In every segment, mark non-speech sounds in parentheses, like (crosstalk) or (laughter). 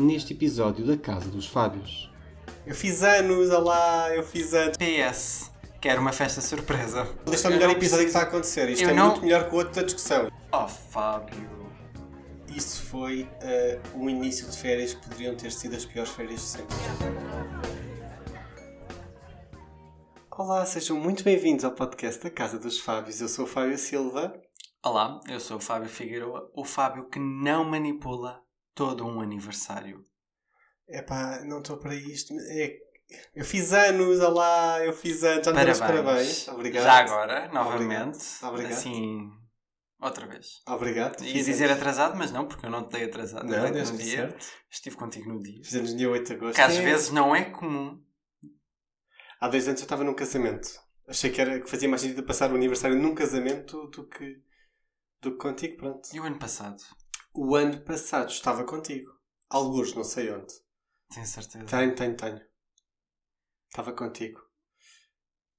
neste episódio da Casa dos Fábios. Eu fiz anos, olá, eu fiz anos. PS. Quero uma festa surpresa. Este é o melhor não episódio que está a acontecer. Isto Eu é não- muito melhor que o outro da discussão. Oh, Fábio. Isso foi eh, um início de férias que poderiam ter sido as piores férias de sempre. Olá, sejam muito bem-vindos ao podcast da Casa dos Fábios. Eu sou o Fábio Silva. Olá, eu sou o Fábio Figueiredo, o Fábio que não manipula todo um aniversário. Epá, não estou para isto. É- Eu fiz anos, olá, eu fiz anos. Já Parabéns. parabéns. Obrigado. Já agora, novamente. Obrigado. Assim, outra vez. Obrigado. Ia dizer anos. atrasado, mas não, porque eu não te dei atrasado. Não, desde no dia. certo. Estive contigo no dia. Fiz anos no dia 8 de agosto. Que às É. vezes não é comum. Há dois anos eu estava num casamento. Achei que, era, que fazia mais sentido passar o aniversário num casamento do que, do que contigo, pronto. E o ano passado? O ano passado estava contigo. Alguns, não sei onde. Tenho certeza. Tenho, tenho, tenho. Estava contigo.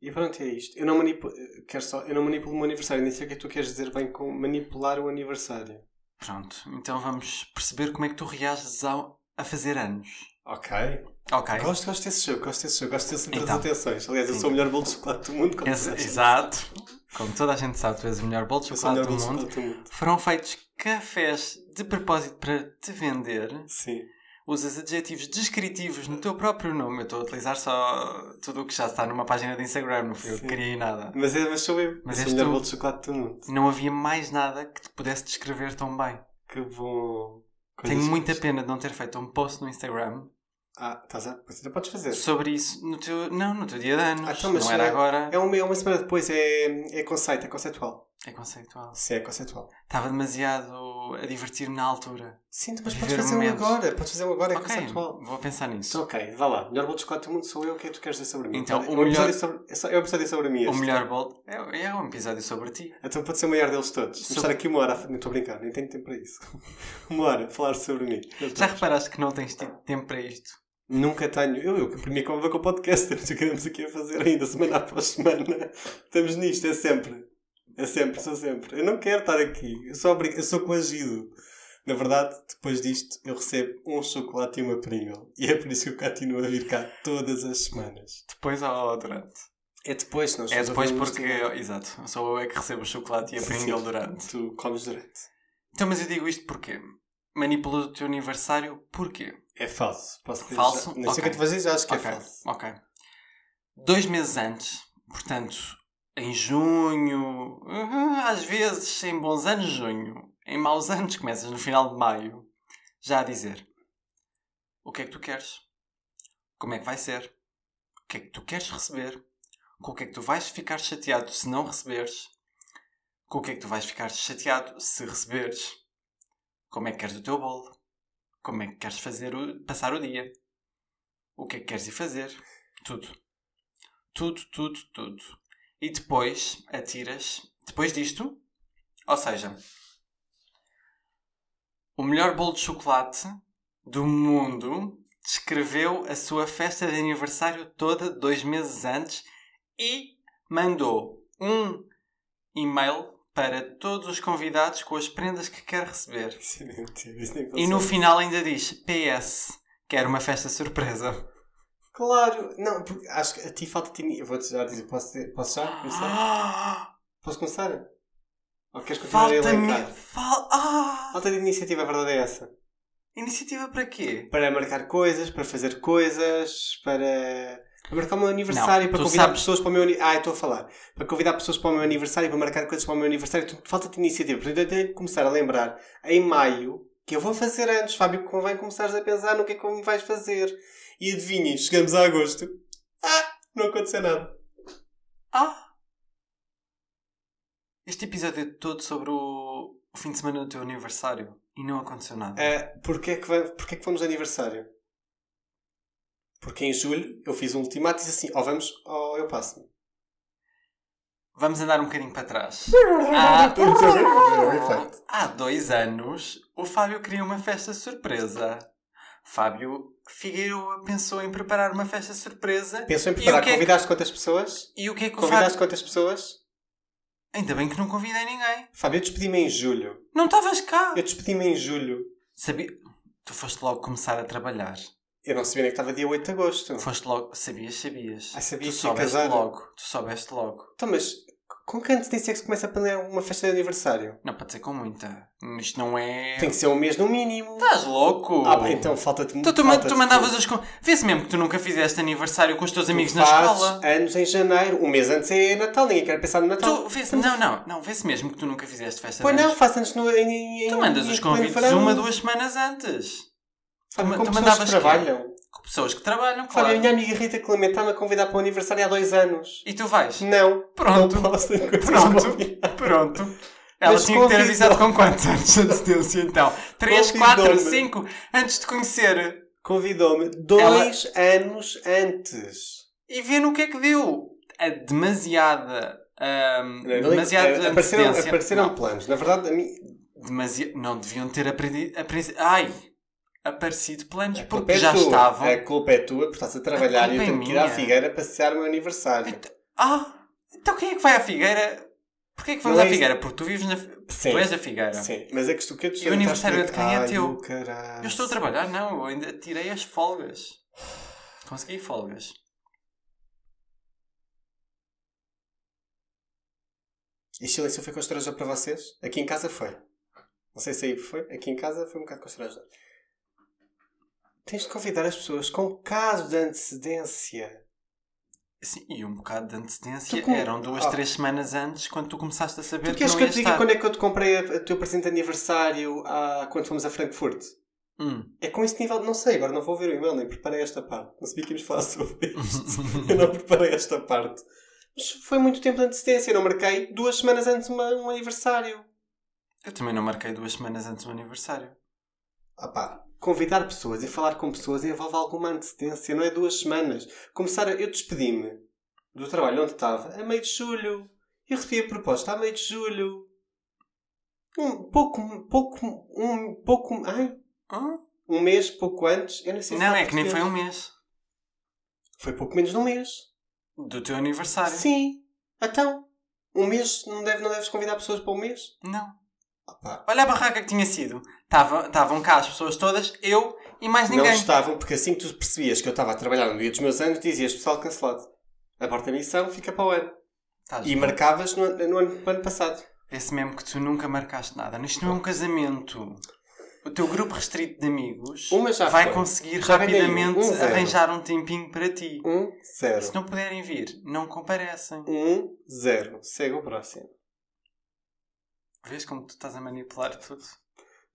E pronto, é isto. Eu não manipulo, quero só, eu não manipulo o meu aniversário. Nem sei o que é que tu queres dizer bem com manipular o aniversário. Pronto, então vamos perceber como é que tu reages ao, a fazer anos. Ok. Ok. Gosto, gosto desse jogo, gosto desse jogo, gosto desse centro Então. das atenções. Aliás, eu sou o melhor bolo de chocolate do mundo. como Ex- exato. Como toda a gente sabe, tu és o melhor bolo de chocolate do mundo. do mundo. Foram feitos cafés de propósito para te vender. Sim. Usas adjetivos descritivos no teu próprio nome. Eu estou a utilizar só tudo o que já está numa página de Instagram, não fui eu que criei nada. Mas, é, mas sou eu. Mas sou o melhor bolo de chocolate do mundo. Não havia mais nada que te pudesse descrever tão bem. Que bom. Coisas Tenho muita pena de não ter feito um post no Instagram Ah, estás a... Pois ainda podes fazer. sobre isso no teu. Não, no teu dia de anos. Ah, então, mas não era é- agora. É uma, é uma semana depois, é, é conceito, é conceitual. É conceitual. Sim, é conceitual. Estava demasiado a divertir-me na altura. Sim, mas podes fazer um agora. Podes fazer um agora, é ok, conceitual. vou pensar nisso. Então, ok, vá lá. Melhor bolo de chocolate do mundo sou eu. O que é que tu queres dizer sobre mim? Então, é o um melhor- episódio sobre, é, é um episódio sobre mim. O melhor bolo é, é um episódio sobre ti. Então pode ser o maior deles todos. Vou Sobre- estar aqui uma hora. Não estou a brincar, nem tenho tempo para isso. (laughs) uma hora falar sobre mim. Já reparaste que não tens tempo para isto? Nunca tenho. Eu, eu para mim é como com o podcast. Temos o que andamos aqui a fazer ainda, semana após semana. Estamos nisto, é sempre. É sempre, sou sempre. Eu não quero estar aqui. Eu sou, obrig... eu sou coagido. Na verdade, depois disto, eu recebo um chocolate e uma Pringle. E é por isso que eu continuo a vir cá todas as semanas. Depois ou durante? É depois, nós É depois porque. tudo. Exato. Sou eu é que recebo o chocolate e a Sim. Pringle durante. Tu comes durante. Então, mas eu digo isto porque manipulas o teu aniversário porquê? É falso. Posso dizer Falso? Nem sei o que é tu dizer, já acho que ok, é falso. ok. Dois meses antes, portanto, em junho, (laughs) às vezes em bons anos, junho, em maus anos, começas no final de maio, já a dizer. O que é que tu queres, como é que vai ser, o que é que tu queres receber, com o que é que tu vais ficar chateado se não receberes, com o que é que tu vais ficar chateado se receberes, como é que queres o teu bolo, como é que queres fazer o, passar o dia, o que é que queres ir fazer, tudo. Tudo, tudo, tudo. E depois atiras, depois disto, ou seja, o melhor bolo de chocolate do mundo descreveu a sua festa de aniversário toda dois meses antes e mandou um e-mail para todos os convidados com as prendas que quer receber. Isso mentira, isso nem E no final ainda diz: PS, quero uma festa surpresa. Claro, não, porque acho que a ti falta-te. ini- Eu vou-te já dizer, posso, posso já começar? (gasps) Posso começar? Ou queres continuar a Falta-me. elencar? Fal... Ah! Falta de iniciativa, a verdade é essa. Iniciativa para quê? Para marcar coisas, para fazer coisas, para. Para marcar o meu aniversário, Não, para convidar sabes- pessoas para o meu aniversário. Ah, estou a falar. Para convidar pessoas para o meu aniversário, para marcar coisas para o meu aniversário. Falta-te iniciativa. Portanto, eu tenho que começar a lembrar em maio que eu vou fazer antes. Fábio, convém começares a pensar no que é que me vais fazer. E adivinhem, chegamos a agosto. Ah, não aconteceu nada. Ah! Este episódio é todo sobre o, o fim de semana do teu aniversário e não aconteceu nada. Uh, porquê, é que porquê é que vamos de aniversário? Porque em julho eu fiz um ultimato e disse assim: ou vamos ou eu passo-me. Vamos andar um bocadinho para trás. (laughs) Ah, Há, (laughs) há dois anos, o Fábio queria uma festa surpresa. Fábio Figueiredo pensou em preparar uma festa surpresa. Pensou em preparar. que é que- Convidaste quantas pessoas? E o que é que o Convidaste Fábio... quantas pessoas? Ainda bem que não convidei ninguém. Fábio, eu despedi-me em julho. Não estavas cá. Eu despedi-me em julho. Sabia... Tu foste logo começar a trabalhar. Eu não sabia nem que estava dia 8 de agosto. Foste logo. Sabias, sabias. Ah, sabia tu que soubeste casar. logo. Tu soubeste logo. Então, mas com que antecedência é que se começa a planear uma festa de aniversário? Não pode ser com muita. Isto não é. Tem que ser um mês no mínimo. Estás louco? Ah, pá, então falta-te muito. Tu, tu, tu mandavas as. con- Vê-se mesmo que tu nunca fizeste aniversário com os teus amigos na escola. anos em janeiro. Um mês antes é Natal. Ninguém quer pensar no Natal. Tu, vê-se, não, não, não, vê-se mesmo que tu nunca fizeste festa Pois não, faça antes no, em, em, Tu mandas os convites uma, duas semanas antes. Tu com pessoas que trabalham. Com pessoas que trabalham, claro. a minha amiga Rita Clemente está-me a convidar para o aniversário há dois anos. E tu vais? Não. Pronto. Não posso, Pronto. Pronto. Ela Mas tinha que ter avisado com quantos anos de antecedência então? 3, 4, Convidou-me. 5 antes de conhecer. Convidou-me dois anos antes. E vê no que é que deu. A demasiada. ahm, demasiada Eh, apareceram, antecedência. apareceram Não, planos. Na verdade, a mim, demasi- não deviam ter aprendido. aprendido- Ai! Aparecido planos a porque é já estavam. A culpa é tua por estás a trabalhar e eu culpa é tenho que ir à. Figueira passear o meu aniversário. Então- Ah! Então quem é que vai à Figueira? Porquê é que vamos à é. Figueira? Porque tu vives na. Sim. Tu és da Figueira. Sim, mas a questão que eu te E o aniversário de quem é teu? Eu estou a trabalhar, não, eu ainda tirei as folgas. Consegui folgas. E silêncio foi constrangedor para vocês? Aqui em casa foi. Não sei se aí foi. Aqui em casa foi um bocado constrangedor. Tens de convidar as pessoas com caso de antecedência. Sim, e um bocado de antecedência. Com- Eram duas, Ah. três semanas antes quando tu começaste a saber Tu que queres não que eu te diga estar. quando é que eu te comprei a, a teu presente de aniversário ah, quando fomos a Frankfurt? Hum. É com esse nível, não sei, agora não vou ver o e-mail, nem preparei esta parte. Não sabia que íamos falar sobre isto. (laughs) eu não preparei esta parte. Mas foi muito tempo de antecedência, eu não marquei duas semanas antes uma, um aniversário. Eu também não marquei duas semanas antes do aniversário. Ah pá, convidar pessoas e falar com pessoas envolve alguma antecedência, não é duas semanas. Começar a... Eu despedi-me do trabalho onde estava a meio de julho. E recebi a proposta a meio de julho. Um pouco, pouco, um pouco, ai, um mês, pouco antes. Eu nem sei se Não, é que nem foi um mês. Foi pouco menos de um mês. Do teu aniversário. Sim. Então, um mês, não, deve, não deves convidar pessoas para um mês? Não. Pá. Olha a barraca que tinha sido. Tava- Estavam cá as pessoas todas, eu e mais Não ninguém. estavam, porque assim que tu percebias que eu estava a trabalhar no dia dos meus anos, dizias pessoal cancelado. A missão, fica para o ano. Estás E bom. marcavas no, no ano, no ano passado. Vê-se mesmo que tu nunca marcaste nada. Isto não é um casamento. O teu grupo restrito de amigos vai foi. conseguir Já rapidamente um, arranjar um tempinho para ti. Um, zero. Se não puderem vir, não comparecem. Um, zero. Segue o próximo. Vês como tu estás a manipular tudo?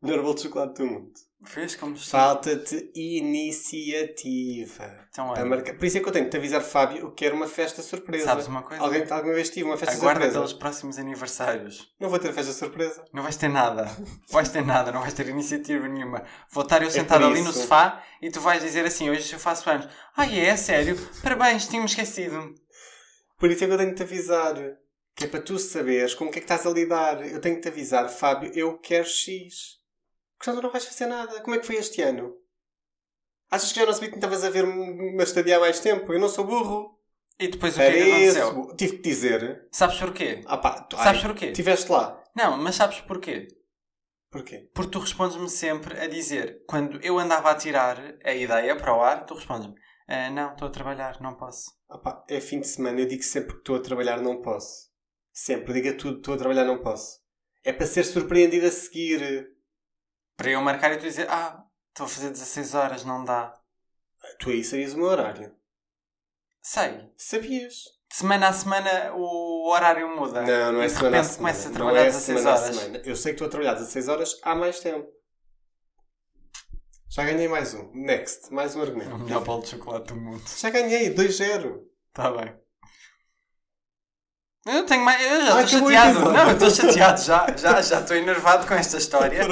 Melhor bolo de chocolate do mundo. Vês como estou... Falta-te iniciativa. Então, A olha, marcar- Por isso é que eu tenho que te avisar, Fábio, que era uma festa surpresa. sabes uma coisa? Alguém alguma vez tive uma festa Aguarda surpresa? pelos próximos aniversários. Não vou ter festa surpresa. Não vais ter nada. Não (laughs) vais ter nada. Não vais ter iniciativa nenhuma. Vou estar eu É sentado ali no sofá e tu vais dizer assim, hoje eu faço anos. Ah, é? É sério? Parabéns, tinha-me esquecido. Por isso é que eu tenho que te avisar. Que é para tu saberes com o que é que estás a lidar. Eu tenho que te avisar, Fábio, eu quero X. Porque senão não vais fazer nada. Como é que foi este ano? Achas que já não sabia que estavas a ver-me estadia há mais tempo? Eu não sou burro. E depois o que é que aconteceu? Tive que dizer. Sabes porquê? Ah pá, tu, Sabes ai, porquê? Estiveste lá. Não, mas sabes porquê? Porquê? Porque tu respondes-me sempre a dizer, quando eu andava a tirar a ideia para o ar, tu respondes-me, "Ah, não, estou a trabalhar, não posso. Ah pá, é fim de semana. Eu digo sempre que estou a trabalhar, não posso. Sempre. Diga tudo, estou a trabalhar, não posso. É para ser surpreendido a seguir. Para eu marcar e tu dizer, ah, estou a fazer 16 horas, não dá. Tu aí sabias o meu horário. Sei. Sabias? De semana a semana o horário muda. Não, não é e semana a semana. começa a Não trabalhar é 16 semana a horas. semana. Eu sei que estou a trabalhar 16 horas há mais tempo. Já ganhei mais um. Next. Mais um É o argumento. melhor bolo de chocolate do mundo. Já ganhei. 2-0. Está bem. Eu tenho mais. Eu já estou chateado. Não, eu estou chateado já. Já já estou enervado com esta história.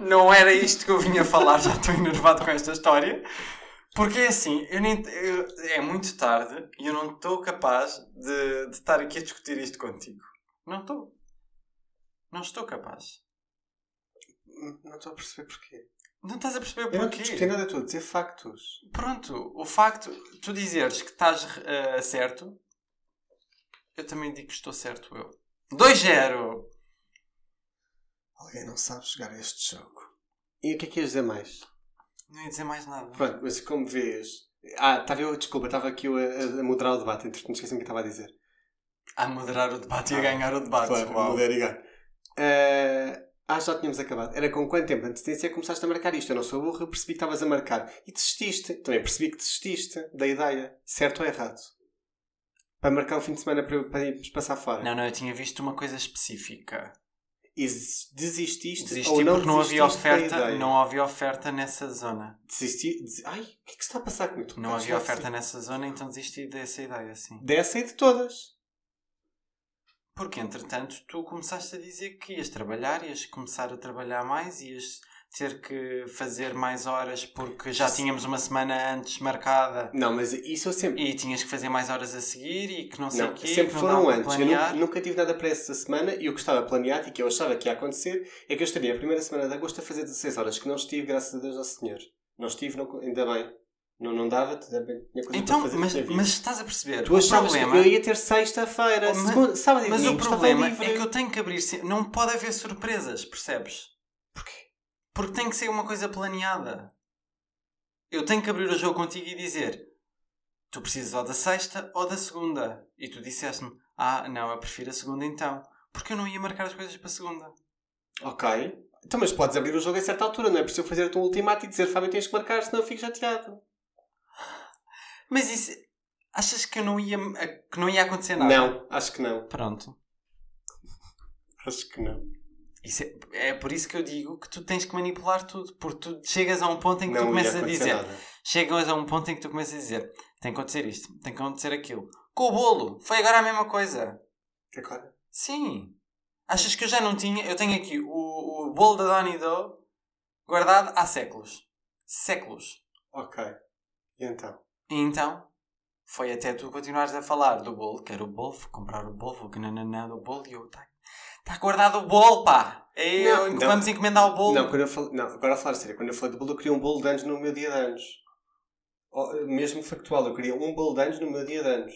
Não era isto que eu vinha falar, já estou enervado com esta história. Porque é assim, eu nem, eu- é muito tarde e eu não estou capaz de, de estar aqui a discutir isto contigo. Não estou. Não estou capaz. Não estou a perceber porquê. Não estás a perceber Eu não porquê? nada. Estou a dizer factos. Pronto, o facto tu dizeres que estás eh, certo, eu também digo que estou certo eu. 2-0! Alguém não sabe jogar este jogo. E o que é que ias dizer mais? Não ia dizer mais nada. Pronto, mas como vês. Ah, estava eu, desculpa, estava aqui eu a, a- moderar o debate, entretanto esqueci-me o que estava a dizer. A moderar o debate e a ganhar o debate. Claro, Uau. moderar e ganhar. Ah, ah, já tínhamos acabado. Era com quanto tempo de antecedência começaste a marcar isto? Eu não sou burro, eu percebi que estavas a marcar. E desististe. Também percebi que desististe da ideia. Certo ou errado? Para marcar um fim de semana para, para irmos passar fora. Não, não, eu tinha visto uma coisa específica. E des- desististe Desisti ou não porque não havia oferta, não havia oferta nessa zona. Desisti... des- Ai, o que é que está a passar comigo? Não havia assim. oferta nessa zona, então desisti dessa ideia, sim. Dessa e de todas. Porque, entretanto, tu começaste a dizer que ias trabalhar, ias começar a trabalhar mais, ias ter que fazer mais horas porque já tínhamos uma semana antes marcada Não, mas isso eu sempre... e tinhas que fazer mais horas a seguir e que não sei o quê, sempre foram antes. Eu nunca, nunca tive nada para essa semana e o que estava planeado e que eu achava que ia acontecer é que eu estaria a primeira semana de agosto a fazer 16 horas, que não estive, graças a Deus ao Senhor. Não estive, não, ainda bem. Não, não dava, Então, mas, mas estás a perceber? tu o problema, que eu ia ter sexta-feira, Mas- sábado e mas o problema é que eu tenho que abrir. Não pode haver surpresas, percebes? Porquê? Porque tem que ser uma coisa planeada. Eu tenho que abrir o jogo contigo e dizer: tu precisas ou da sexta ou da segunda. E tu disseste-me: ah, não, eu prefiro a segunda então. Porque eu não ia marcar as coisas para a segunda. Ok. Então, mas podes abrir o jogo a certa altura, não é preciso fazer-te um ultimato e dizer Fábio tens que marcar, senão eu fico chateado. Mas isso. Achas que, eu não ia, que não ia acontecer nada? Não, acho que não. Pronto. Acho que não. É, é por isso que eu digo que tu tens que manipular tudo. Porque tu chegas a um ponto em que tu não ia começas a dizer. nada. Chegas a um ponto em que tu começas a dizer: tem que acontecer isto, tem que acontecer aquilo. Com o bolo, foi agora a mesma coisa. Agora? Sim. Achas que eu já não tinha? Eu tenho aqui o, o bolo da Donny Do guardado há séculos. Séculos. Ok. E então? E então, foi até tu continuares a falar do bolo, quero o bolo, vou comprar o bolo, vou que nananã do bolo e eu, tá, tá guardado o bolo, pá! É, Não, eu- não. vamos encomendar o bolo. Não, quando eu falei, não, agora a falar sério, quando eu falei de bolo, eu queria um bolo de anos no meu dia de anos. Oh, mesmo factual, eu queria um bolo de anos no meu dia de anos.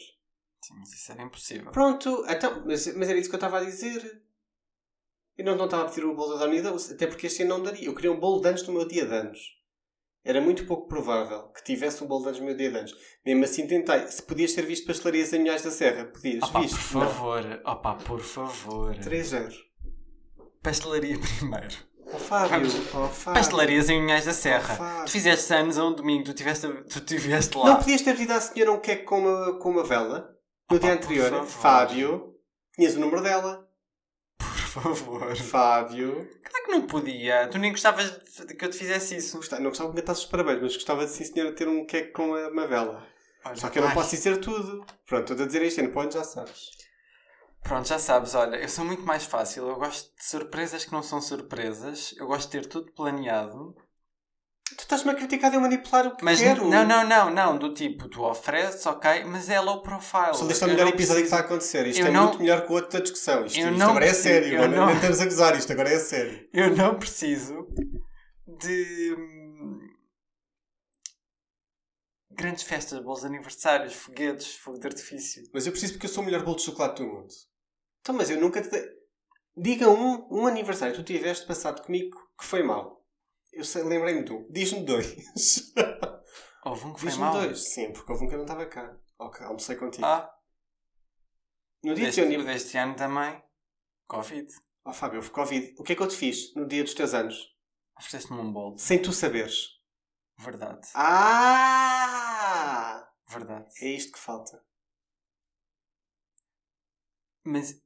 Sim, mas isso era impossível. Pronto, então, mas, mas era isso que eu estava a dizer. Eu não, não estava a pedir o bolo da Dona Ida, até porque este ano não daria. Eu queria um bolo de anos no meu dia de anos. Era muito pouco provável que tivesse um bolo de anos no meu dia de anos. Mesmo assim tentei. Se podias ter visto pastelarias em Milhares da Serra, podias. Opa, Viste? por favor, opa, por favor. 3-0. Pastelaria (laughs) primeiro. Oh Fábio, oh Fábio. Pastelarias em Unhais da Serra. Fábio. Tu fizeste anos a um domingo, tu tiveste, tu tiveste lá. Não podias ter pedido à senhora um queque com uma, com uma vela? No dia anterior? Fábio. Tinhas o número dela. Por favor. Fábio. Claro que não podia. Tu nem gostavas de que eu te fizesse isso. Gostava- Não gostava que me cantasses os parabéns, mas gostava de sim senhora ter um queque com uma, uma vela. Olha, Só que eu não posso dizer tudo. Pronto, estou a dizer isto, não podes, já sabes. Pronto, já sabes, olha, eu sou muito mais fácil. Eu gosto de surpresas que não são surpresas. Eu gosto de ter tudo planeado. Tu estás-me a criticar de eu manipular o que Mas quero. não, não, não, não. Do tipo, tu ofereces, ok, mas é low profile. Só deste é o melhor episódio que preciso- está a acontecer. Isto eu é não- muito melhor que o outro da discussão. Isto, Eu isto não agora é preciso- sério. eu não- nem estamos a gozar, isto agora é sério. Eu não preciso de hum, grandes festas, bolos de aniversários, foguetes, fogo de artifício. Mas eu preciso porque eu sou o melhor bolo de chocolate do mundo. Então, mas eu nunca te dei... Diga um, um aniversário que tu tiveste passado comigo que foi mau. Eu lembrei-me de um. Diz-me dois. (laughs) Houve um que foi Diz-me mau. dois. Sim, porque houve um que eu não estava cá. Ok, almocei contigo. Ah, no dia do deste, teu aniversário... deste ano também. Covid. Oh, Fábio, houve Covid. O que é que eu te fiz no dia dos teus anos? Ofereceste-me um bolo. Sem tu saberes. Verdade. Ah! Verdade. É isto que falta. Mas.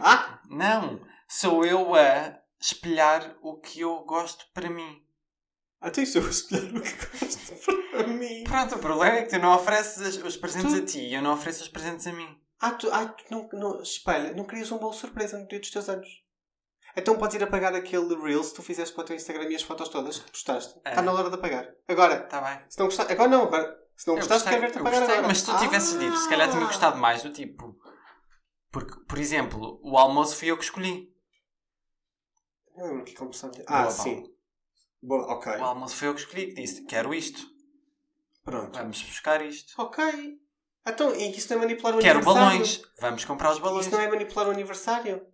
Ah! Não! Sou eu a espelhar o que eu gosto para mim. Até isso eu vou escolher o que gosto para mim. Pronto, o problema é que tu não ofereces os presentes Tu- a ti e eu não ofereço os presentes a mim. Ah, tu, ah, tu não, não, espelha, não querias um bolo surpresa no dia dos teus anos. Então podes ir apagar aquele Reels que tu fizeste para o teu Instagram e as fotos todas que postaste. É. Está na hora de apagar. Agora, Está bem. se não gostaste. Agora não, agora. Se não Eu gostaste, quero ver-te eu apagar gostei, agora. Mas se tu tivesses dito, se calhar tinha Ah! gostado mais do tipo. Porque, por exemplo, o almoço fui eu que escolhi. Não lembro que começamos. Ah, Boa, sim. Boa, ok. O almoço foi eu que escolhi, que disse: quero isto, Pronto. vamos buscar isto. Ok. Então, e isso não é manipular o Quero aniversário? balões, vamos comprar os balões. Isso não é manipular o aniversário?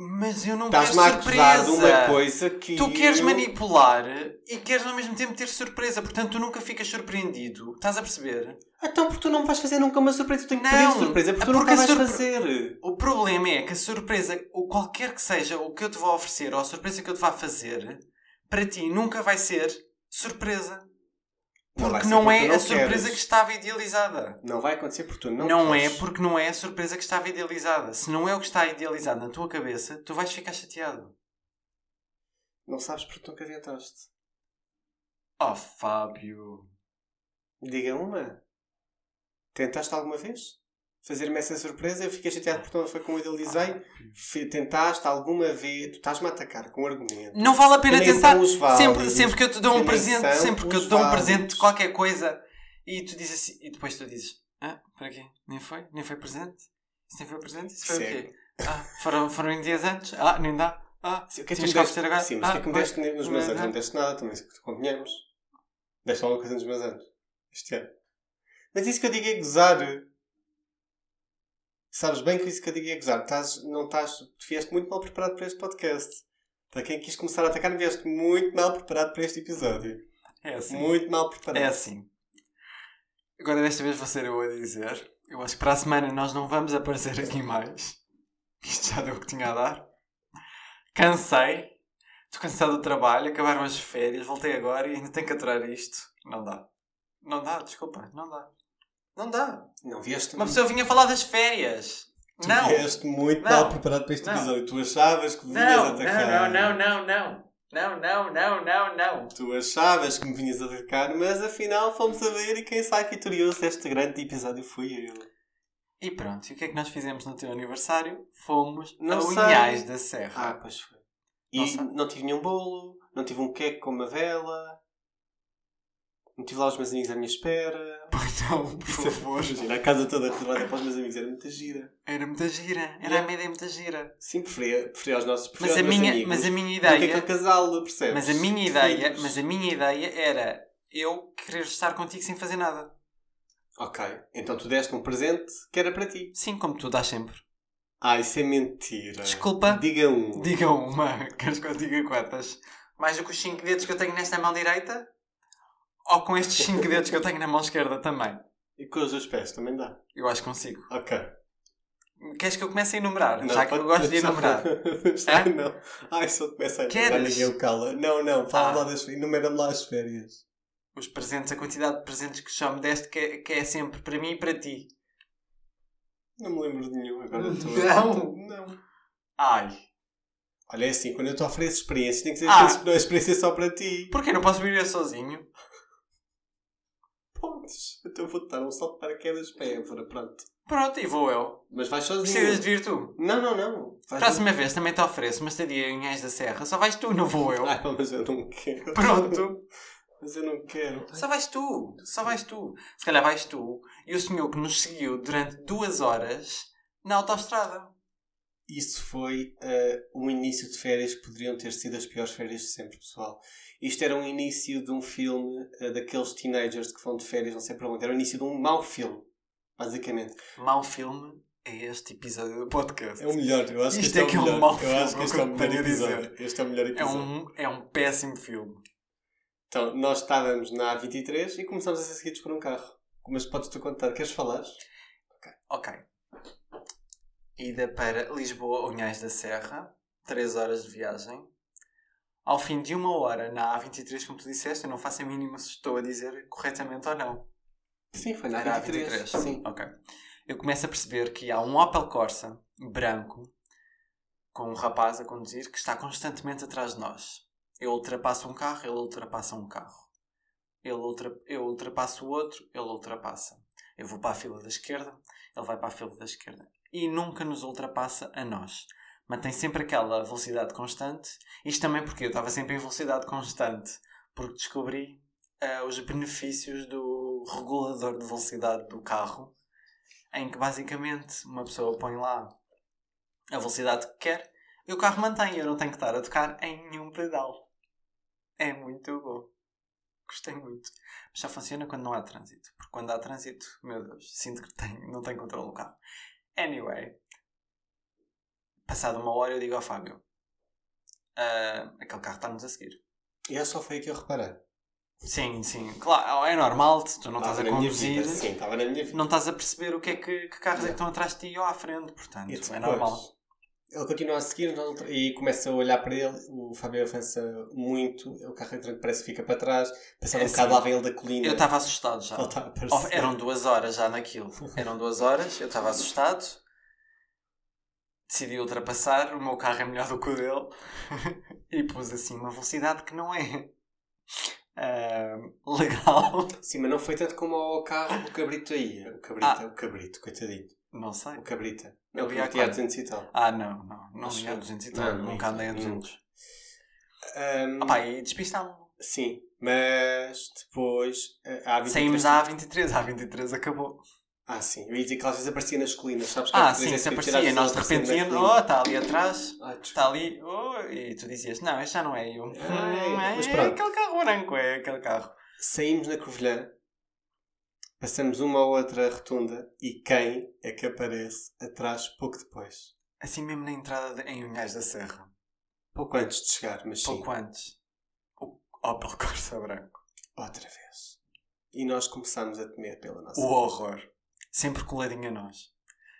Mas eu não quero Estás-me a acusar de surpresa. uma coisa que. Tu queres eu- manipular e queres ao mesmo tempo ter surpresa, portanto tu nunca ficas surpreendido. Estás a perceber? Então, porque tu não vais fazer nunca uma surpresa. Tu tens que Não, pedir surpresa porque tu porque nunca a vais surpre- fazer. O problema é que a surpresa, ou qualquer que seja o que eu te vou oferecer, ou a surpresa que eu te vá fazer, para ti nunca vai ser surpresa. Porque não, porque é não a surpresa queres. que estava idealizada. Não vai acontecer porque tu não Não, é queres. porque não é a surpresa que estava idealizada. Se não é o que está idealizado na tua cabeça, tu vais ficar chateado. Não sabes porque tu nunca tentaste. Oh, Fábio. Diga uma. Tentaste alguma vez? Fazer-me essa surpresa? Eu fiquei chateado porque não foi como eu idealizei. Fe- Tentaste alguma vez? Tu estás-me a atacar com argumento. Não vale a pena tentar. Sempre, sempre que eu te dou um presente, sempre que eu te dou um presente de qualquer coisa e tu dizes assim, e depois tu dizes: Ah, para quê? Nem foi? Nem foi presente? Isso nem foi presente? Isso foi o Percebe? quê? Ah, foram, foram em dias antes? Ah, nem dá. Ah, Sim, o que é que Tínhamos tu que me oferecer deste? agora? Sim, mas o que é Ah, que me deste nos meus anos? Não me deste nada, também se convenhamos. Deste alguma coisa nos meus anos. Este ano. Mas isso que eu digo é gozar. Sabes bem que isso que eu digo é gozar. Estás, não estás, tu vieste muito mal preparado para este podcast. Para quem quis começar a atacar, vieste muito mal preparado para este episódio. é assim. Muito mal preparado. É assim. Agora desta vez vou ser eu a dizer. Eu acho que para a semana nós não vamos aparecer aqui mais. Isto já deu o que tinha a dar. Cansei. Estou cansado do trabalho. Acabaram as férias. Voltei agora e ainda tenho que aturar isto. Não dá. Não dá, desculpa. Não dá. Não dá. Não vieste Uma pessoa vinha falar das férias. Tu não. vieste muito Não. mal preparado para este Não. episódio. Tu achavas que me vinhas Não, atacar. não, não, não, não. Não, não, não, não, não. Tu achavas que me vinhas atacar, mas afinal fomos a ver e quem sai vitorioso deste grande episódio fui eu. E pronto, e o que é que nós fizemos no teu aniversário? Fomos Não a. Unhais da Serra. Ah, pois foi. E Nossa. não tive nenhum bolo, não tive um queque com uma vela, não tive lá os meus amigos à minha espera. Pois não, por favor. Imagina, a casa toda reservada para os meus amigos era muita gira. Era muita gira, era a ideia muita gira. Sim, preferia, preferia os nossos Mas preferia a, meus minha, amigos mas a minha do que ideia, aquele casal, percebes? mas a minha ideia, Filhos. mas a minha ideia era eu querer estar contigo sem fazer nada. Ok, então tu deste um presente que era para ti. Sim, como tu dás sempre. Ah, isso é mentira. Desculpa. Diga um. Diga uma, (laughs) queres que eu diga quantas? Mais do que os 5 dedos que eu tenho nesta mão direita? Ou com estes 5 dedos que eu tenho na mão esquerda também? E com os dois pés também dá. Eu acho que consigo. Ok. Queres que eu comece a enumerar? Não, já que eu gosto de enumerar. (laughs) Hã? não. Ai, se eu começo a Queres? enumerar, ninguém o cala. Não, não. Fala Ah. lá das férias. Enumera-me lá as férias. Os presentes, a quantidade de presentes que já me deste, que é, que é sempre para mim e para ti. Não me lembro de nenhum. Agora (laughs) estou... Não. Não. Ai. Olha, é assim. Quando eu te ofereço experiências, tem que ser Ah. a experiência só para ti. Porquê? Não posso viver sozinho? Podes. Então eu vou-te dar um salto de paraquedas para Évora. Pronto. Pronto, e vou eu. Mas vais sozinho. Precisas de vir tu. Não, não, não. Vais Próxima vez também te ofereço uma estadia em Ães da Serra. Só vais tu, não vou eu. Ai, (laughs) mas eu não quero. Pronto. (laughs) Mas eu não quero. Só vais tu. Só vais tu. Se calhar vais tu e o senhor que nos seguiu durante duas horas na autoestrada. Isso foi eh, um início de férias que poderiam ter sido as piores férias de sempre, pessoal. Isto era um início de um filme eh, daqueles teenagers que vão de férias, não sei para onde. Era o início de um mau filme, basicamente. Mau filme é este episódio do podcast. É o melhor, eu acho Isto que este é é, que o é um melhor. mau eu filme, acho que é este é eu o melhor episódio. Este é o melhor É episódio. um, é um péssimo filme. Então, nós estávamos na A23 e começámos a ser seguidos por um carro. Mas podes-te contar, queres falar? Ok. Ida para Lisboa, Unhais da Serra. 3 horas de viagem. Ao fim de uma hora na A23, como tu disseste, eu não faço a mínima se estou a dizer corretamente ou não. Sim, foi na Era a A23. 23. Sim. Ok. Eu começo a perceber que há um Opel Corsa branco com um rapaz a conduzir que está constantemente atrás de nós. Eu ultrapasso um carro, ele ultrapassa um carro. Ele ultra... Eu ultrapasso o outro, ele ultrapassa. Eu vou para a fila da esquerda, ele vai para a fila da esquerda. E nunca nos ultrapassa a nós. Mantém sempre aquela velocidade constante. Isto também porque eu estava sempre em velocidade constante. Porque descobri ah, os benefícios do regulador de velocidade do carro. Em que basicamente uma pessoa põe lá a velocidade que quer e o carro mantém. Eu não tenho que estar a tocar em nenhum pedal. É muito bom. Gostei muito. Mas só funciona quando não há trânsito. Porque quando há trânsito, meu Deus, sinto que tenho, não tenho controle do carro. Anyway. passado uma hora, eu digo ao Fábio: "Ah, aquele carro está-nos a seguir. E é só foi que eu reparei. Sim, sim, claro, é normal, tu não estás a conduzir, Sim, estava na minha vida. não estás a perceber o que é que, que carros é que estão atrás de ti ou à frente, portanto, é normal. Ele continua a seguir e começa a olhar para ele. O Fábio avança muito. O carro entrante parece que fica para trás. Passado É um bocado assim, lá vem ele da colina. Eu estava assustado já. Oh, eram duas horas já naquilo. Eram duas horas, eu estava assustado. Decidi ultrapassar, o meu carro é melhor do que o dele. (laughs) e pus assim uma velocidade que não é ah, legal. Sim, mas não foi tanto como ao carro do cabrito aí. O cabrito, Ah. o cabrito, coitadinho. Não sei. O cabrita. Ele ia a porque ia a quanto? 200 e tal. Ah, não, não. Não Acho ia a que- 200 e tal. não, Nunca andei a não. 200. Ahm, Ah pá, e despistámos. Sim, mas depois eh, há 23... Saímos da A23. A A23 acabou. Ah, sim. Eu ia dizer que às vezes aparecia nas colinas. Sabes que Ah, às vezes sim, é se aparecia. as Nós de repente na íamos, colina. oh, está ali atrás. Ai, desculpa. Está ali, oh, e tu dizias, não, este já não é eu. Ai, Hum, é, mas (laughs) é pronto. aquele carro branco, é aquele carro. Saímos na Covilhã, passamos uma ou outra rotunda e quem é que aparece atrás pouco depois? Assim mesmo na entrada de, em Unhais da Serra. Pouco antes de chegar, mas sim, Pouco antes. O Opel Corsa branco. outra vez. E nós começámos a temer pela nossa O horror. Sempre coladinho a nós.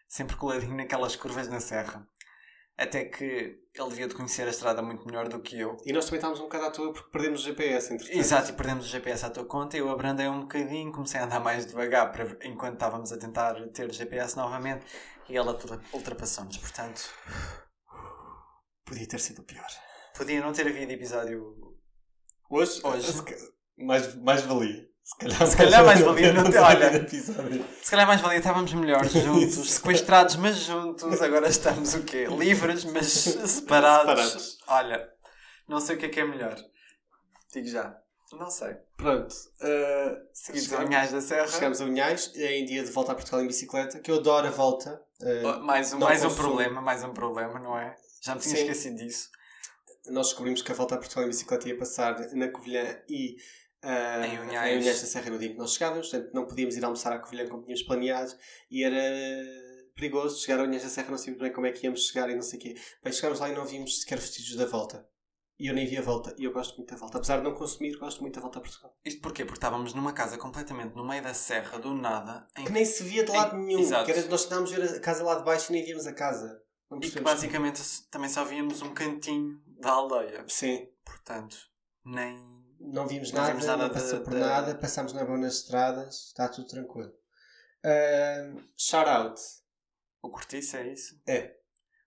Sempre coladinho naquelas curvas na serra. Até que ele devia de conhecer a estrada muito melhor do que eu. E nós também estávamos um bocado à toa porque perdemos o GPS, entretanto. Exato, e perdemos o GPS à tua conta. Eu abrandei um bocadinho, comecei a andar mais devagar para, enquanto estávamos a tentar ter o GPS novamente e ela ultra- ultrapassou-nos. Portanto, Podia ter sido pior. podia não ter havido episódio. Hoje? Hoje. Mais, mais valia. Se calhar, Se calhar mais valia não ter- olha. episódio. Se calhar mais valia estávamos melhores (laughs) juntos, sequestrados, mas juntos. Agora estamos o quê? Livres, mas separados. Separados. Olha, não sei o que é que é melhor. Digo já. Não sei. Pronto. uh, Seguidos Chegamos- a Unhais da Serra. Chegamos a Unhais, em dia de volta a Portugal em bicicleta, que eu adoro a volta. uh, Mais um, mais um problema, mais um problema, não é? Já me tinha Sim. esquecido disso. nós descobrimos que a volta a Portugal em bicicleta ia passar na Covilhã e uh, Em Unhais. da Serra no dia em que nós chegávamos, portanto não podíamos ir almoçar à Covilhã como tínhamos planeado e era perigoso chegar a Unhais da Serra, não sabíamos bem como é que íamos chegar e não sei o quê. Bem, chegámos lá e não vimos sequer vestígios da volta. E eu nem vi a volta, e eu gosto muito da volta. Apesar de não consumir, gosto muito da volta a Portugal. Isto porquê? Porque estávamos numa casa completamente no meio da serra, do nada, em Que nem se via de lado Em- nenhum. Exato. Que era, nós tentámos ver a casa lá de baixo e nem víamos a casa. E que basicamente também só víamos um cantinho da aldeia. Sim. Portanto, nem. Não vimos Não nada, vimos nada não passou de- por de- nada, passámos na boa nas estradas, está tudo tranquilo. Ahm, shout out. O cortiço é isso? É.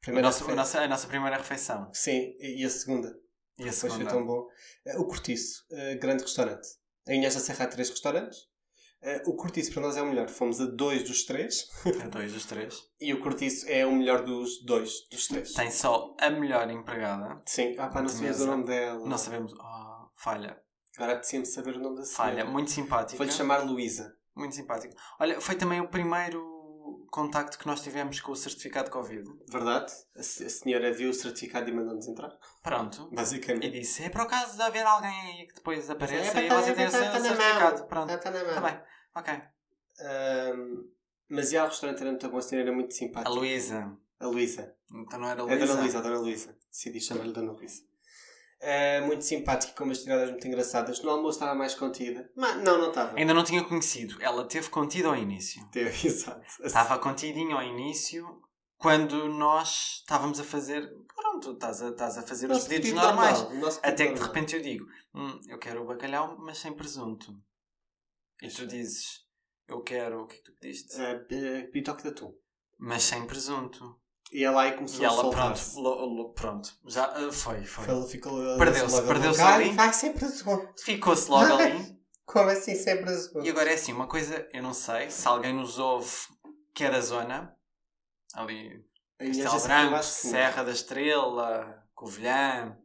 Primeira nosso, a, nossa, a nossa primeira refeição. Sim, e a segunda. E a Depois foi segunda. tão bom. Eh, o Cortiço, eh, grande restaurante. Em Inhas da Serra há três restaurantes. Eh, o Cortiço para nós é o melhor. Fomos a dois dos três. É dois dos três. (laughs) E o Cortiço é o melhor dos dois dos três. Tem só a melhor empregada. Sim. Ah pá, não sabemos o nome dela. Não sabemos. Oh, falha. Agora apetecia-me saber o nome da senhora. Falha. Muito simpática. Vou-lhe chamar Luísa. Muito simpática. Olha, foi também o primeiro contacto que nós tivemos com o certificado de Covid. Verdade? A, se- a senhora viu o certificado e mandou-nos entrar. Pronto. E Basicamente. disse: é por acaso de haver alguém aí que depois apareça É, e tá- você tem o tá- tá certificado. Pronto. Está na mão. Está bem. Ok. Mas já o restaurante era muito bom, a senhora era muito A simpática. Luísa. A Luísa. Então não era É a Luísa. Dona Luísa, a Dona Luísa. Decidi chamar-lhe Dona Luísa. É, muito simpática, com umas tiradas muito engraçadas. No almoço estava mais contida. Mas não, não estava. Ainda não tinha conhecido. Ela teve contido ao início. Teve, (laughs) exato. Estava contidinho ao início quando nós estávamos a fazer. Pronto, estás a, estás a fazer os Nosso pedidos pedido normais. normal, Até que de repente eu digo: "Hum, Eu quero o bacalhau, mas sem presunto. E tu dizes: Eu quero. O que é que tu pediste? É, é, bitoque de atum. Mas sem presunto. E ela aí começou E a ela, soltar pronto, lo- lo- pronto. Já ah, foi, foi. Ela ficou Perdeu-se, a perdeu-se ali. Ai, Vai sem presunto. Ficou-se logo ali. Como assim sem presunto? E agora é assim: uma coisa, eu não sei se alguém nos ouve que é da zona, ali A Castelo Branco. Serra da Estrela, Covilhã.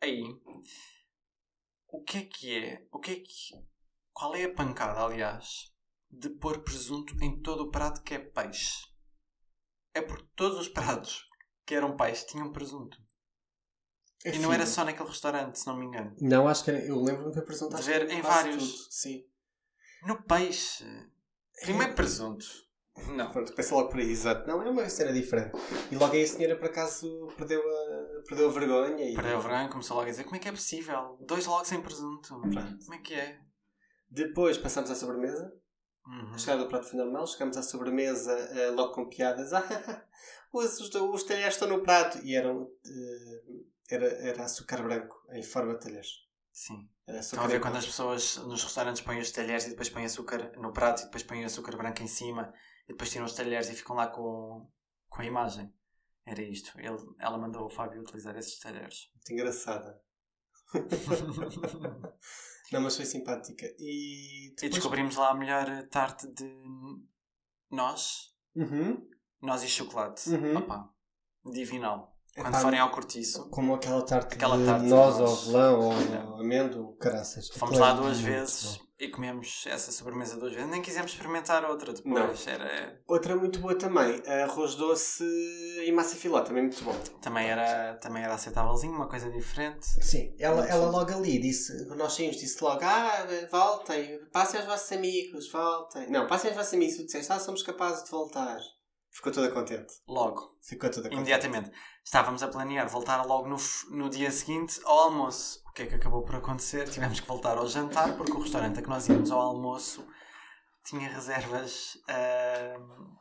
Aí. O que é que é? O que é que. Qual é a pancada, aliás, de pôr presunto em todo o prato que é peixe? É porque todos os pratos que eram peixe tinham presunto. É e não era só naquele restaurante, se não me engano. Não, acho que era... Eu lembro-me de presunto. De ver em vários. tudo, Sim. No peixe. Primeiro presunto. Não. Pronto, pensa logo por aí, exato. Não, é uma cena diferente. E logo aí a senhora, por acaso, perdeu a, perdeu a vergonha. E... Para o verão começou logo a dizer como é que é possível? Dois logo sem presunto. Pronto. Como é que é? Depois passamos à sobremesa. Uhum. Chegada do prato final chegamos à sobremesa eh, logo com piadas. (laughs) Ah, (laughs) os, os, os talheres estão no prato. E eram. eh, era, era açúcar branco em forma de talheres. Sim. Estão a ver quando as pessoas nos restaurantes põem os talheres e depois põem açúcar no prato e depois põem açúcar branco em cima e depois tiram os talheres e ficam lá com, com a imagem. Era isto. Ele, ela mandou o Fábio utilizar esses talheres. Muito engraçada. Não, mas foi simpática. E E depois... descobrimos lá a melhor tarte de nós. Uhum. Nós e chocolate. Uhum. Opa, divinal. Quando Epá, forem ao cortiço, Como aquela tarte Aquela de tarte de noz ou avelã ou amêndoa, caraças. fomos é lá duas vezes bom. E comemos essa sobremesa duas vezes. Nem quisemos experimentar outra depois. Era, Outra muito boa também, arroz doce e massa filó, também muito bom. também, era, também era aceitávelzinho, uma coisa diferente. Sim, ela, Muito ela bom. logo ali disse, nós saímos, disse logo, ah, voltem, passem aos vossos amigos, voltem. Não, passem aos vossos amigos, tu disseste, ah, somos capazes de voltar. Ficou toda contente. Logo. Ficou toda contente. Imediatamente. Estávamos a planear voltar logo no, no dia seguinte ao almoço. O que é que acabou por acontecer? Tivemos que voltar ao jantar porque o restaurante a que nós íamos ao almoço tinha reservas. ahm,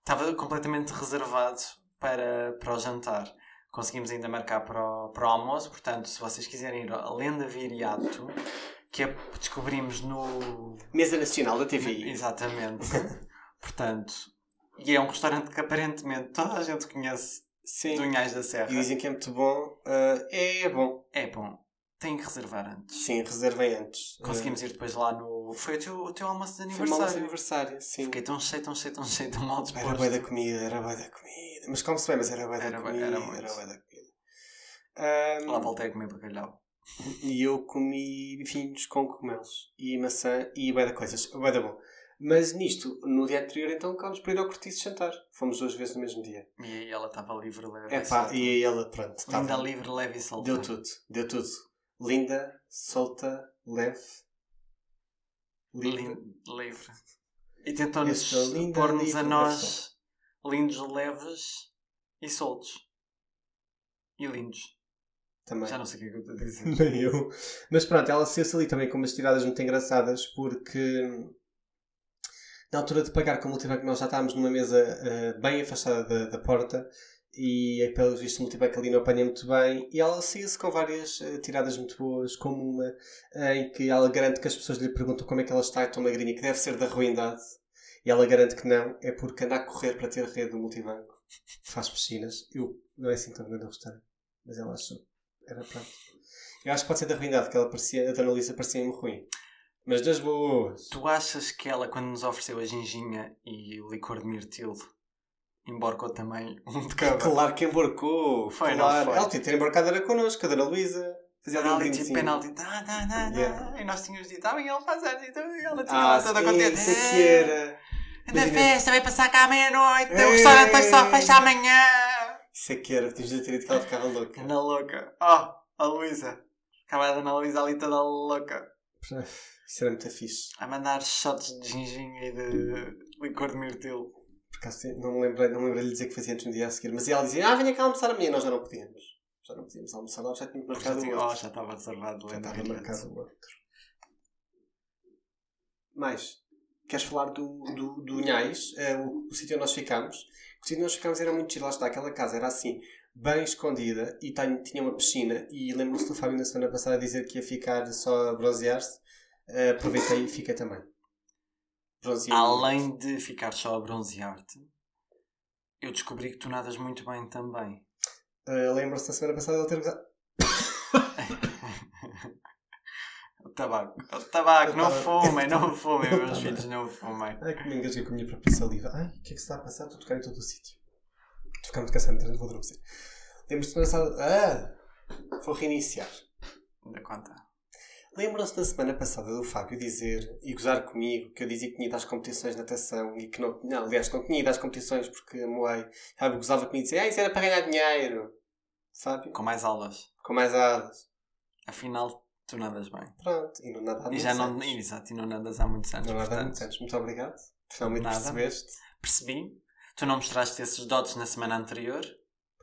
estava completamente reservado para, para o jantar. Conseguimos ainda marcar para o, para o almoço. Portanto, se vocês quiserem ir à Lenda Viriato, que é, descobrimos no, Mesa Nacional da TVI. Exatamente. (laughs) Portanto, e é um restaurante que aparentemente toda a gente conhece Sim. do Unhais da Serra. E dizem que é muito bom. Ah, é bom. É bom. Tem que reservar antes. Sim, reservem antes. Conseguimos ir depois lá no. Foi o teu, o teu almoço de Ah, Foi mal aniversário. aniversário, sim. Fiquei tão cheio, tão cheio, tão cheio, tão mal Era disposto. boa da comida, era boa da comida. Mas como se bem, mas era boa da Era comida. era Era, muito. da comida. Ahm, Lá voltei a comer bacalhau. e eu comi bifinhos com cogumelos e maçã e bué da coisas. Bué da bom. Mas nisto, no dia anterior, então, acabamos por ir ao cortiço jantar. Fomos duas vezes no mesmo dia. E aí ela estava livre, leve É e pá, solta. e aí ela, pronto, Linda, livre, leve e solta. Deu tudo, deu tudo. Linda, solta, leve. Livre. Livre. E tentou-nos pôr-nos a nós lindos, leves e soltos. E lindos. Também. Já não sei o que é que eu estou a dizer. (laughs) Nem eu. Mas pronto, ela saiu-se ali também com umas tiradas muito engraçadas porque na altura de pagar com o multibanco nós já estávamos numa mesa eh, bem afastada da, da porta e eh, pelo visto o multibanco ali não apanha muito bem e ela saiu-se com várias eh, tiradas muito boas, como uma em que ela garante que as pessoas lhe perguntam como é que ela está tão magrinha, que deve ser da ruindade e ela garante que não, é porque anda a correr para ter rede do multibanco faz piscinas, eu não é assim tão grande o restaurante mas ela achou, era pronto eu acho que pode ser da ruindade, que ela parecia, a Dona Lisa parecia-me ruim. Mas das boas. Tu achas que ela, quando nos ofereceu a ginginha e o licor de mirtilo, embarcou também um de cada? Claro que embarcou. Foi, não claro. foi? Ela tinha ter embarcado era connosco, a Dona Luísa. Fazia ali um Penalti, penalti, dá, dá, dá. Yeah. E nós tínhamos dito, ah, ele faz anos, então e ela tinha Ah, toda sim, contente. isso é que era. Da Imagina- festa, vai passar cá à meia-noite, o restaurante só fecha amanhã. Isso é que era. Tínhamos de ter dito que ela ficava louca. Ana louca. Oh, a Luísa. Acaba a Ana Luísa ali toda louca. Isso era muito fixe. A mandar shots de ginginha e de licor de mirtilo. Por acaso não me lembrei, não me lembrei de dizer que fazia antes no dia a seguir. Mas ela dizia, ah, venha cá almoçar amanhã. Nós já não podíamos. Já não podíamos almoçar lá, já tínhamos Já, marcado o outro. oh, já estava reservado. Já estava marcado o outro. Mais? Queres falar do, do, do Unhais? É, o, o sítio onde nós ficámos. O sítio onde nós ficámos era muito giro. Lá está, aquela casa era assim, bem escondida e tinha uma piscina. E lembro-me do Fábio na semana passada dizer que ia ficar só a bronzear-se. Eh, aproveitei e fiquei também. Bronzeei. Além de ficar só a bronzear-te, eu descobri que tu nadas muito bem também. Eh, Lembro-se na semana passada ele ter usado. (laughs) O tabaco. O tabaco, não tabaco. fumem, não (laughs) fumem, meus filhos, não fumem. Ai, que me engasguei com a minha própria saliva. Ai, o que é que se está a passar? Estou a tocar em todo o sítio. Estou muito cansado, então vou adormecer. Lembro-se da semana passada. Ah! Vou reiniciar. Ainda conta. Lembram-se da semana passada do Fábio dizer e gozar comigo que eu dizia que tinha ido às competições de natação e que não, não aliás, não tinha ido às competições porque moei. Fábio gozava comigo e dizia, ah, isso era para ganhar dinheiro. Fábio, Com mais aulas. com mais asas. Afinal, tu nadas bem. Pronto, e não nada há E muitos já não, anos. exato, e não nadas há muitos anos. Não nada há muitos anos. Muito obrigado. Finalmente Nada. percebeste. Percebi. Tu não mostraste esses dotes na semana anterior.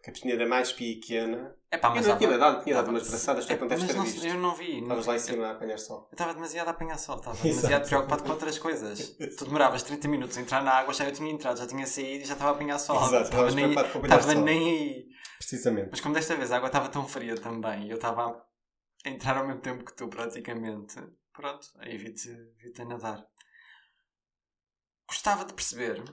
Porque a piscina era mais pequena. É pá, Eu mas não tinha dado, tinha dado umas braçadas, tu que não deves ter visto. Eu não vi. Estavas lá em cima a apanhar sol. Eu estava demasiado a apanhar sol, estava (laughs) demasiado preocupado com outras coisas. (laughs) Tu demoravas 30 minutos a entrar na água, já eu tinha entrado, já tinha saído e já estava a apanhar sol. Exato, estava nem, estava nem aí. Precisamente. Mas como desta vez a água estava tão fria também eu estava a entrar ao mesmo tempo que tu, praticamente, pronto, aí vi-te vi a nadar. Gostava de perceber.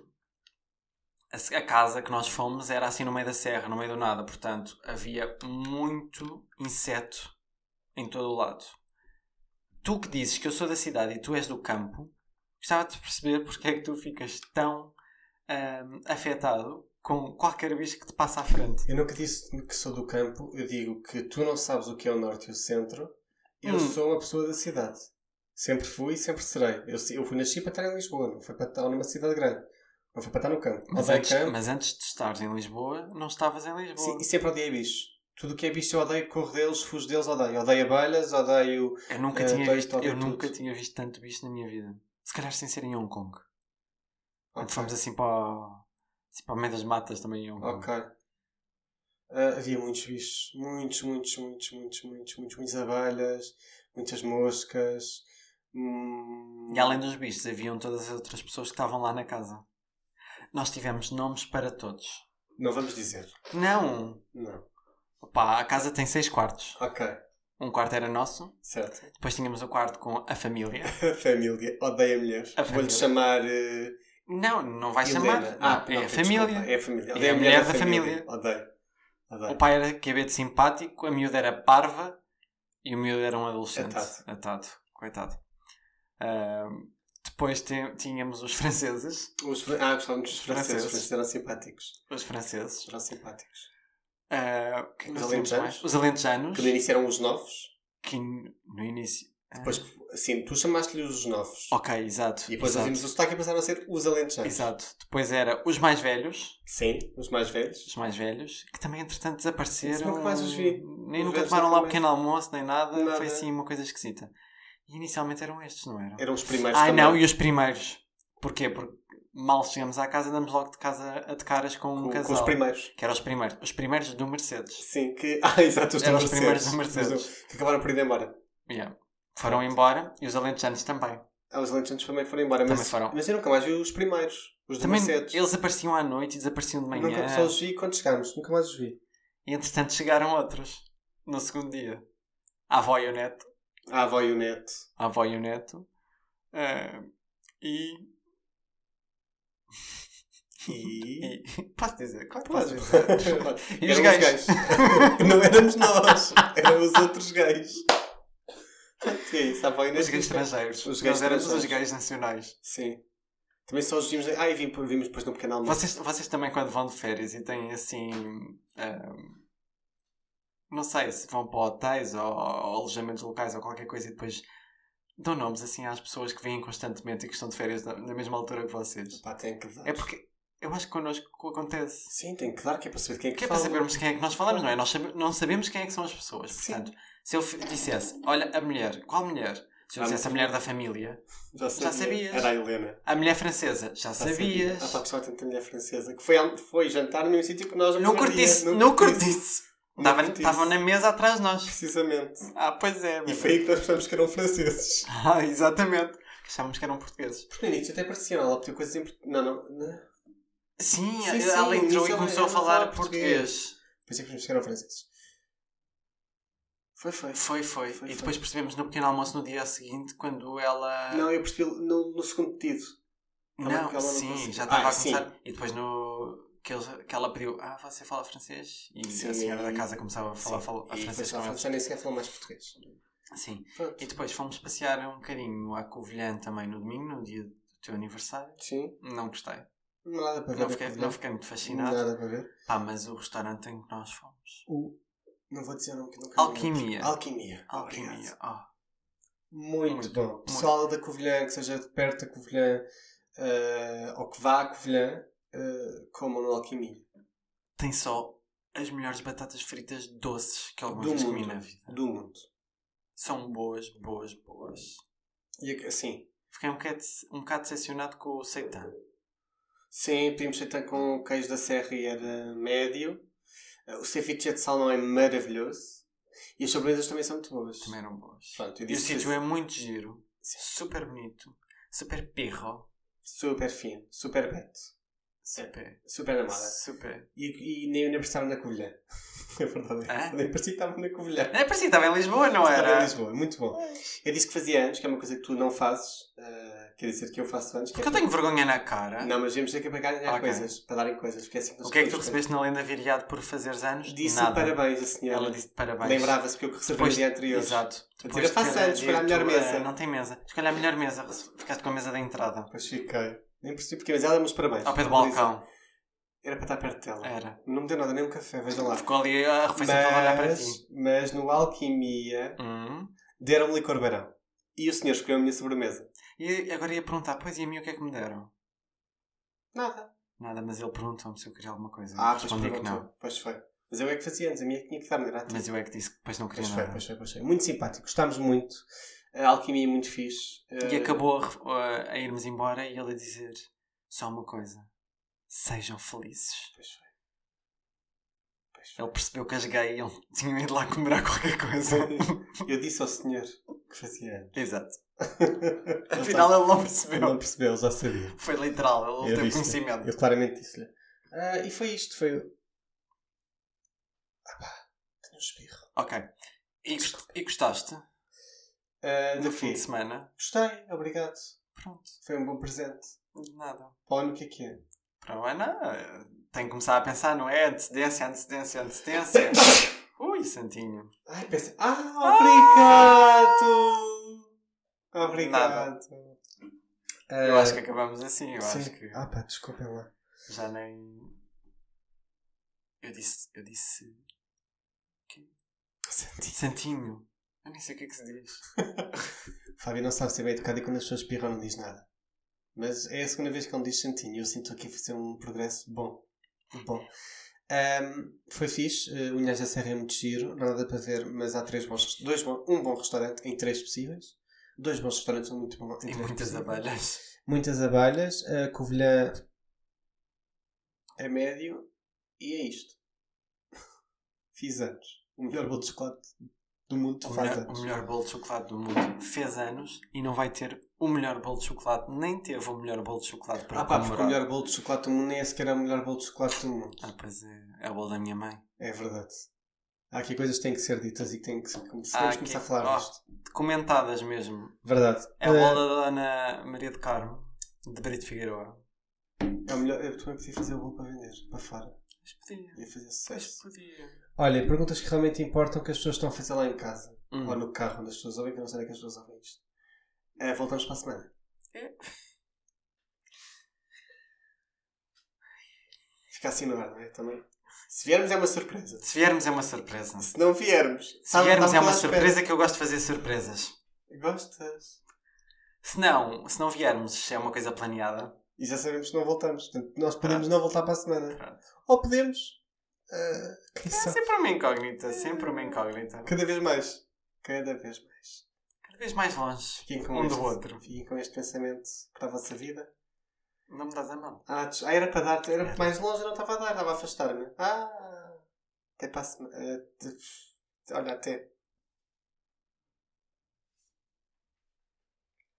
A, casa que nós fomos era assim no meio da serra, no meio do nada, portanto havia muito inseto em todo o lado. Tu que dizes que eu sou da cidade e tu és do campo, gostava de perceber porque é que tu ficas tão ahm, afetado com qualquer bicho que te passa à frente. Eu nunca disse que sou do campo, eu digo que tu não sabes o que é o norte e o centro. Eu Hum. sou uma pessoa da cidade. Sempre fui e sempre serei. Eu, eu fui nasci para estar em Lisboa, não foi para estar numa cidade grande. Não foi para estar no campo. Mas antes, campo. mas antes de estares em Lisboa, não estavas em Lisboa. Sim, e sempre odiei bichos. Tudo o que é bicho eu odeio, corro deles, fujo deles, odeio. Odeio abelhas, odeio. Eu nunca, Eh, tinha, dois, visto, eu tudo. nunca tinha visto tanto bicho na minha vida. Se calhar sem ser em Hong Kong. Quando Ok. fomos assim para, o- assim para o meio das matas também em Hong Kong. Ok. Ah, havia muitos bichos. Muitos, muitos, muitos, muitos, muitos, muitos, muitas abelhas, muitas moscas. Hum... E além dos bichos, haviam todas as outras pessoas que estavam lá na casa. Nós tivemos nomes para todos. Não vamos dizer. Não! Não. Opa, a casa tem seis quartos. Ok. Um quarto era nosso, Certo. depois tínhamos o quarto com a família. (laughs) A família. Odeia mulheres. A Vou-lhe família. chamar. eh, Não, não vai Helena. chamar. Ah, Não, é não, a família. É a família. É Odeia a a mulher mulher da família. Odeio. Odeio. O pai era de simpático, a miúda era parva e o miúdo era um adolescente. Atado. Atado. Coitado. Ahm, depois tínhamos os franceses. Os, fran- ah, gostávamos dos franceses. Os Franceses. franceses eram simpáticos. Os franceses. Eram simpáticos. O que Os alentejanos? Os alentejanos. Que no início eram os novos. Que no início. ah, Depois, assim, tu chamaste-lhe os novos. Ok, exato. E depois ouvimos o sotaque e passaram a ser os alentejanos. Exato. Depois era os mais velhos. Sim, os mais velhos. Os mais velhos. Que também, entretanto, desapareceram. Nunca mais os vi. Nem Os nunca tomaram lá mais. pequeno almoço, nem nada. Nada. Foi assim uma coisa esquisita. Inicialmente eram estes, não eram? Eram os primeiros Ah, também. não, e os primeiros. Porquê? Porque mal chegamos à casa, andamos logo de casa a de caras com um com, casal. com os primeiros. Que eram os primeiros. Os primeiros do Mercedes. Sim, que... (laughs) Ah, exato, os, Eram os primeiros do Mercedes. Que acabaram por ir embora. Yeah. Foram embora e os alentejanos também. Ah, os alentejanos também foram embora. Mas, Também foram. mas eu nunca mais vi os primeiros. Os do Também Mercedes. eles apareciam à noite e desapareciam de manhã. Nunca só os vi quando chegámos. Nunca mais os vi. E entretanto chegaram outros. No segundo dia. A avó e o neto. A avó e o neto. A avó e o neto. Ah, e... E... (laughs) e... Posso dizer? Claro que posso dizer. (laughs) E os Eram gays. (laughs) Não éramos nós. Eram os outros gays. É isso? A avó e o neto. Os gays estrangeiros. Os gays Nós éramos os gays nacionais. Sim. Também só os vimos... Ah, e vimos, depois no pequeno almoço. Vocês, vocês também quando vão de férias e têm assim. ahm, não sei se vão para hotéis ou, ou alojamentos locais ou qualquer coisa e depois dão nomes assim às pessoas que vêm constantemente e que estão de férias na, na mesma altura que vocês. Pá, tem que dar. É porque eu acho que connosco acontece. Sim, tem que dar, que é para saber quem é que, Que é para fala. sabermos quem é que nós falamos, não é? Nós sabe- não sabemos quem é que são as pessoas. Sim. Portanto, se eu dissesse, olha, a mulher, qual mulher? Se eu Ah, dissesse a mulher da família, Já, sabia. sabias. Era a Helena. a mulher francesa, já Já sabias. Sabia. Ah, pá, pessoal, tanta mulher francesa. Que foi, foi jantar no mesmo sítio que nós. No primeiro dia. cortiço, Estavam estavam na mesa atrás de nós. Precisamente. Ah, pois é. E foi aí que nós percebemos que eram franceses. (laughs) Ah, exatamente. Achávamos que eram portugueses. Porque no início até parecia, ela pediu coisas em português. Não, não, não. Sim, Sim, sim, ela entrou e começou a ela- ela falar português. Depois é que eram franceses. Foi, foi. Foi, foi. Foi, e foi. depois percebemos no pequeno almoço no dia seguinte, quando ela. Não, eu percebi no, no segundo pedido. Não, ela- ela não sim, conseguia. já estava Ah, a sim. começar. E depois no. Que, eles- que ela pediu, ah, você fala francês? E Sim, a senhora da casa começava a falar, Sim. fala, a e francês com eles. já nem sequer falou mais português. Sim. Pronto. E depois fomos passear um bocadinho à Covilhã também no domingo, no dia do teu aniversário. Sim. Não gostei. Nada para ver. Não a fiquei, não fiquei muito fascinado. Nada para ver. Pá, mas o restaurante em que nós fomos. O... Não vou dizer o nome que nunca Alquimia. Alquimia. Alquimia. Obrigado. Oh. Muito, Muito, bom. muito. Pessoal da Covilhã, que seja de perto da Covilhã eh, ou que vá à Covilhã, uh, comam no Alquimia. Tem só as melhores batatas fritas doces que alguma Do vez comi mundo. na vida. Do mundo. São boas, boas, boas. E assim, Fiquei um bocado, um bocado decepcionado com o seitã. Sim, pedimos feita com queijo da serra e era médio. Uh, O ceviche de salmão é maravilhoso. E as sobremesas também são muito boas. Também eram boas. Pronto, E o sítio é muito giro. Super bonito. Super pirro. super fino, super beto, Super. super amada. Super. E, e nem, nem precisavam na Covilhã. (laughs) É verdade. Hã? Nem parecia que estavam na Covilhã. É parecia que estava em Lisboa, não Estava era? em Lisboa, muito bom. Eu disse que fazia anos, que é uma coisa que tu não fazes. uh, quer dizer que eu faço anos. que Porque é eu tenho vergonha na cara. Não, mas vamos ter que pagar ganhar Ok. coisas, para darem coisas. Porque é assim que O que é que tu recebeste na lenda viriado por fazeres anos? Disse Nada. parabéns a senhora. Ela disse parabéns. Lembrava-se porque eu recebi no Depois- dia anterior. Exato. Depois eu faço anos, escolha a melhor mesa. eh, Não tem mesa. Escolha a melhor mesa. Ficaste com a mesa da entrada. Depois fiquei. Nem percebi porque, mas ela deu-me os parabéns. Ao pé do balcão. Era para estar perto dela. Era. Não me deu nada, nem um café, vejam lá. Ficou ali a refeição toda a olhar para Mas, ti. mas no Alquimia Hum. deram-me licor beirão. E o senhor escolheu a minha sobremesa. E agora ia perguntar, pois e a mim o que é que me deram? Nada. Nada, mas ele perguntou-me se eu queria alguma coisa. Ah, pois respondi que não. Pois foi. Mas eu é que fazia antes, a minha é que tinha que dar-me grátis. Mas eu é que disse que depois não queria Pois foi, nada. pois foi, pois foi. Muito simpático, gostámos muito. A alquimia é muito fixe. E Eh, acabou a, a irmos embora e ele a dizer só uma coisa. Sejam felizes. Pois foi. Pois foi. Ele percebeu que as gay ele (laughs) tinham ido lá comer (laughs) qualquer coisa. (laughs) Eu disse ao senhor que fazia anos. Exato. Ele Afinal ele não percebeu. não percebeu, já sabia. Foi literal, ele Eu teve conhecimento. Eu claramente disse-lhe. Ah, e foi isto, foi... Ah pá, tenho um espirro. Ok. E, e gostaste Ah, do do fim fim. de semana? Gostei, obrigado. Pronto. Foi um bom presente. De nada. Para o ano que é que é? Para o ano, tem que começar a pensar, não é? Antecedência, antecedência, antecedência. (laughs) Ui, Santinho. Ai, pensei... Ah, obrigado! Obrigado. Eu Ah, acho que acabamos assim. Eu sim. acho que Ah pá, desculpem lá. já nem. Eu disse. Eu disse. Senti. Santinho. Eu nem sei o que é que se diz. (laughs) Fábio não sabe ser bem educado e quando as pessoas espirram não diz nada. Mas é a segunda vez que ele diz santinho e eu sinto aqui fazer um progresso bom. Bom. Ahm, foi fixe. Uh, Unhas da Serra é muito giro. Não há nada para ver, mas há três bons, dois bom, um bom restaurante em três possíveis. Dois bons restaurantes são muito bons. três muitas possíveis. abelhas. Muitas abelhas. A Covilhã é médio. E é isto. (laughs) Fiz anos. O melhor bolo de chocolate do mundo O faz melhor, anos. o melhor bolo de chocolate do mundo fez anos e não vai ter o melhor bolo de chocolate, nem teve o melhor bolo de chocolate para Ah pá, porque o melhor bolo de chocolate do mundo nem é sequer o melhor bolo de chocolate do mundo. Ah, pois é. É o bolo da minha mãe. É verdade. Há aqui coisas que têm que ser ditas e que têm que ser. Temos que Ah, começar a falar oh. disto. Comentadas mesmo. Verdade. É o Eh, bolo da Dona Maria de Carmo, de Brito Figueiredo. é o melhor. Eu também podia fazer o bolo para vender, para fora. Mas podia. Ia fazer Mas sucesso. podia. Olha, perguntas que realmente importam que as pessoas estão a fazer lá em casa. Hum. Ou no carro onde as pessoas ouvem, que eu não sei onde é que as pessoas ouvem isto. Eh, voltamos para a semana. É. Fica assim no ar, não é? Também. Se viermos é uma surpresa. Se viermos é uma surpresa. Se não viermos. Se viermos é uma espera. surpresa que eu gosto de fazer surpresas. Gostas? Se não, se não viermos, é uma coisa planeada. E já sabemos que não voltamos. Portanto, nós podemos não voltar para a semana. Pronto. Ou podemos. Ah, quem É sabe? sempre uma incógnita, sempre uma incógnita. Cada vez mais. Cada vez mais. Cada vez mais longe Fiquem com um este, do outro. Fiquem com este pensamento para a vossa vida. Não me dás a mão. Ah, ah, era para dar. Era mais longe, eu não estava a dar, estava a afastar-me. Ah! Até para a semana. ah, de- olha, até.